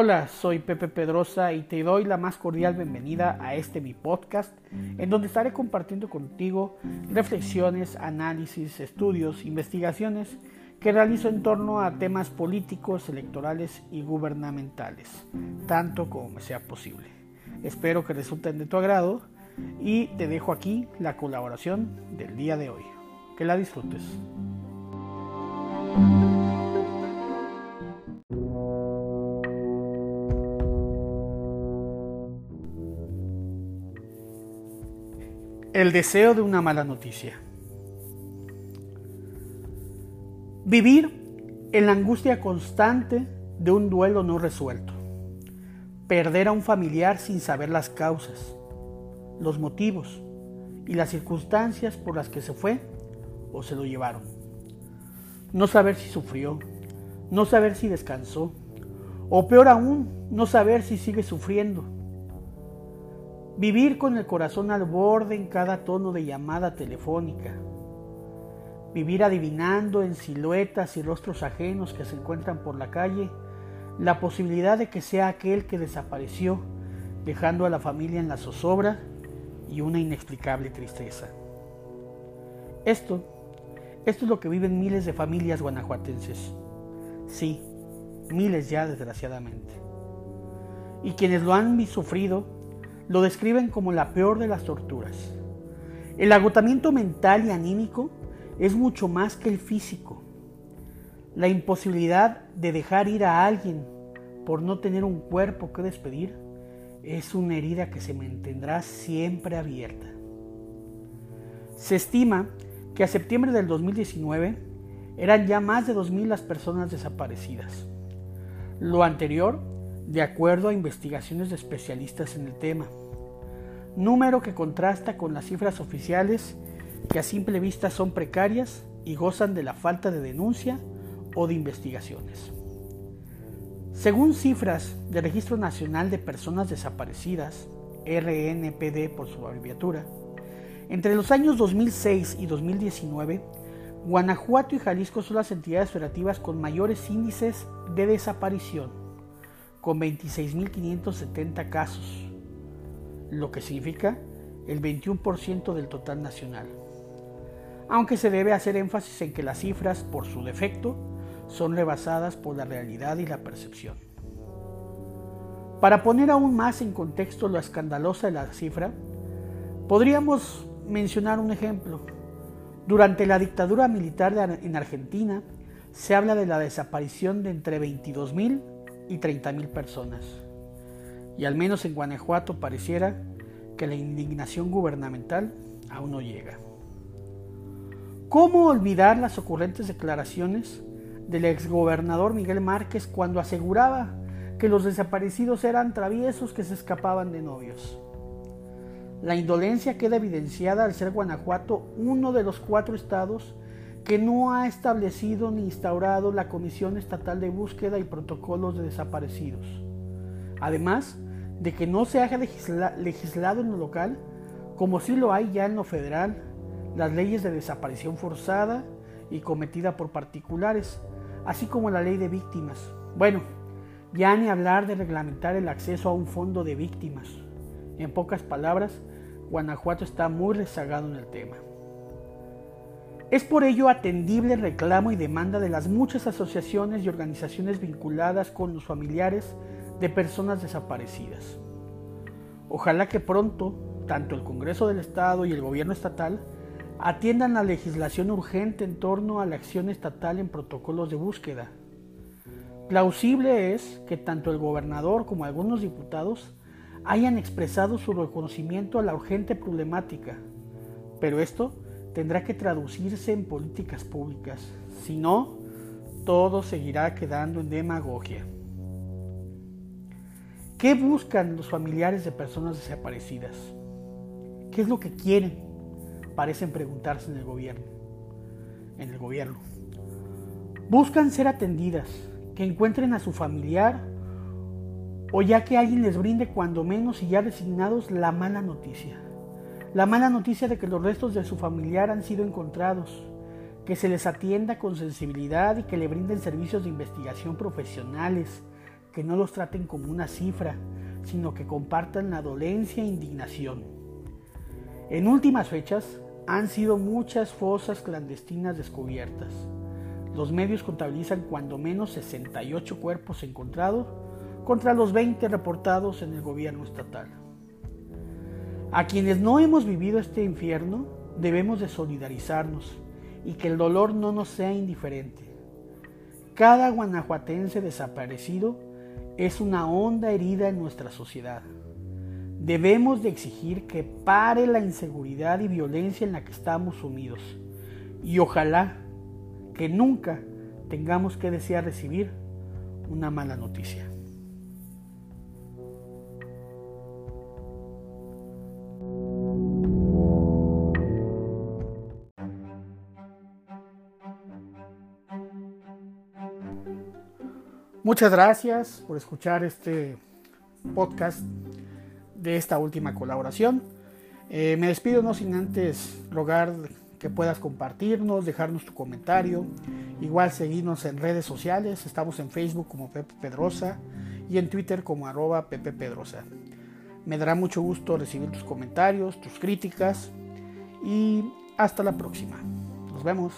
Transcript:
Hola, soy Pepe Pedrosa y te doy la más cordial bienvenida a este mi podcast, en donde estaré compartiendo contigo reflexiones, análisis, estudios, investigaciones que realizo en torno a temas políticos, electorales y gubernamentales, tanto como me sea posible. Espero que resulten de tu agrado y te dejo aquí la colaboración del día de hoy. Que la disfrutes. El deseo de una mala noticia. Vivir en la angustia constante de un duelo no resuelto. Perder a un familiar sin saber las causas, los motivos y las circunstancias por las que se fue o se lo llevaron. No saber si sufrió, no saber si descansó, o peor aún, no saber si sigue sufriendo Vivir con el corazón al borde en cada tono de llamada telefónica. Vivir adivinando en siluetas y rostros ajenos que se encuentran por la calle la posibilidad de que sea aquel que desapareció, dejando a la familia en la zozobra y una inexplicable tristeza. Esto, esto es lo que viven miles de familias guanajuatenses. Sí, miles ya desgraciadamente. Y quienes lo han sufrido lo describen como la peor de las torturas. El agotamiento mental y anímico es mucho más que el físico. La imposibilidad de dejar ir a alguien por no tener un cuerpo que despedir es una herida que se mantendrá siempre abierta. Se estima que a septiembre del 2019 eran ya más de 2.000 las personas desaparecidas. Lo anterior de acuerdo a investigaciones de especialistas en el tema. Número que contrasta con las cifras oficiales que a simple vista son precarias y gozan de la falta de denuncia o de investigaciones. Según cifras del Registro Nacional de Personas Desaparecidas, RNPD por su abreviatura, entre los años 2006 y 2019, Guanajuato y Jalisco son las entidades federativas con mayores índices de desaparición con 26.570 casos, lo que significa el 21% del total nacional. Aunque se debe hacer énfasis en que las cifras, por su defecto, son rebasadas por la realidad y la percepción. Para poner aún más en contexto lo escandalosa de la cifra, podríamos mencionar un ejemplo. Durante la dictadura militar en Argentina, se habla de la desaparición de entre 22.000 y 30 mil personas. Y al menos en Guanajuato pareciera que la indignación gubernamental aún no llega. ¿Cómo olvidar las ocurrentes declaraciones del exgobernador Miguel Márquez cuando aseguraba que los desaparecidos eran traviesos que se escapaban de novios? La indolencia queda evidenciada al ser Guanajuato uno de los cuatro estados que no ha establecido ni instaurado la Comisión Estatal de Búsqueda y Protocolos de Desaparecidos. Además de que no se haya legislado en lo local, como sí lo hay ya en lo federal, las leyes de desaparición forzada y cometida por particulares, así como la ley de víctimas. Bueno, ya ni hablar de reglamentar el acceso a un fondo de víctimas. En pocas palabras, Guanajuato está muy rezagado en el tema. Es por ello atendible el reclamo y demanda de las muchas asociaciones y organizaciones vinculadas con los familiares de personas desaparecidas. Ojalá que pronto, tanto el Congreso del Estado y el Gobierno estatal atiendan la legislación urgente en torno a la acción estatal en protocolos de búsqueda. Plausible es que tanto el gobernador como algunos diputados hayan expresado su reconocimiento a la urgente problemática, pero esto tendrá que traducirse en políticas públicas. Si no, todo seguirá quedando en demagogia. ¿Qué buscan los familiares de personas desaparecidas? ¿Qué es lo que quieren? Parecen preguntarse en el gobierno. En el gobierno. Buscan ser atendidas, que encuentren a su familiar o ya que alguien les brinde cuando menos y ya resignados la mala noticia. La mala noticia de que los restos de su familiar han sido encontrados, que se les atienda con sensibilidad y que le brinden servicios de investigación profesionales, que no los traten como una cifra, sino que compartan la dolencia e indignación. En últimas fechas, han sido muchas fosas clandestinas descubiertas. Los medios contabilizan cuando menos 68 cuerpos encontrados contra los 20 reportados en el gobierno estatal. A quienes no hemos vivido este infierno, debemos de solidarizarnos y que el dolor no nos sea indiferente. Cada guanajuatense desaparecido es una honda herida en nuestra sociedad. Debemos de exigir que pare la inseguridad y violencia en la que estamos sumidos. Y ojalá que nunca tengamos que desear recibir una mala noticia. Muchas gracias por escuchar este podcast de esta última colaboración. Eh, me despido no sin antes rogar que puedas compartirnos, dejarnos tu comentario, igual seguirnos en redes sociales, estamos en Facebook como Pepe Pedrosa y en Twitter como arroba Pepe Pedrosa. Me dará mucho gusto recibir tus comentarios, tus críticas y hasta la próxima. Nos vemos.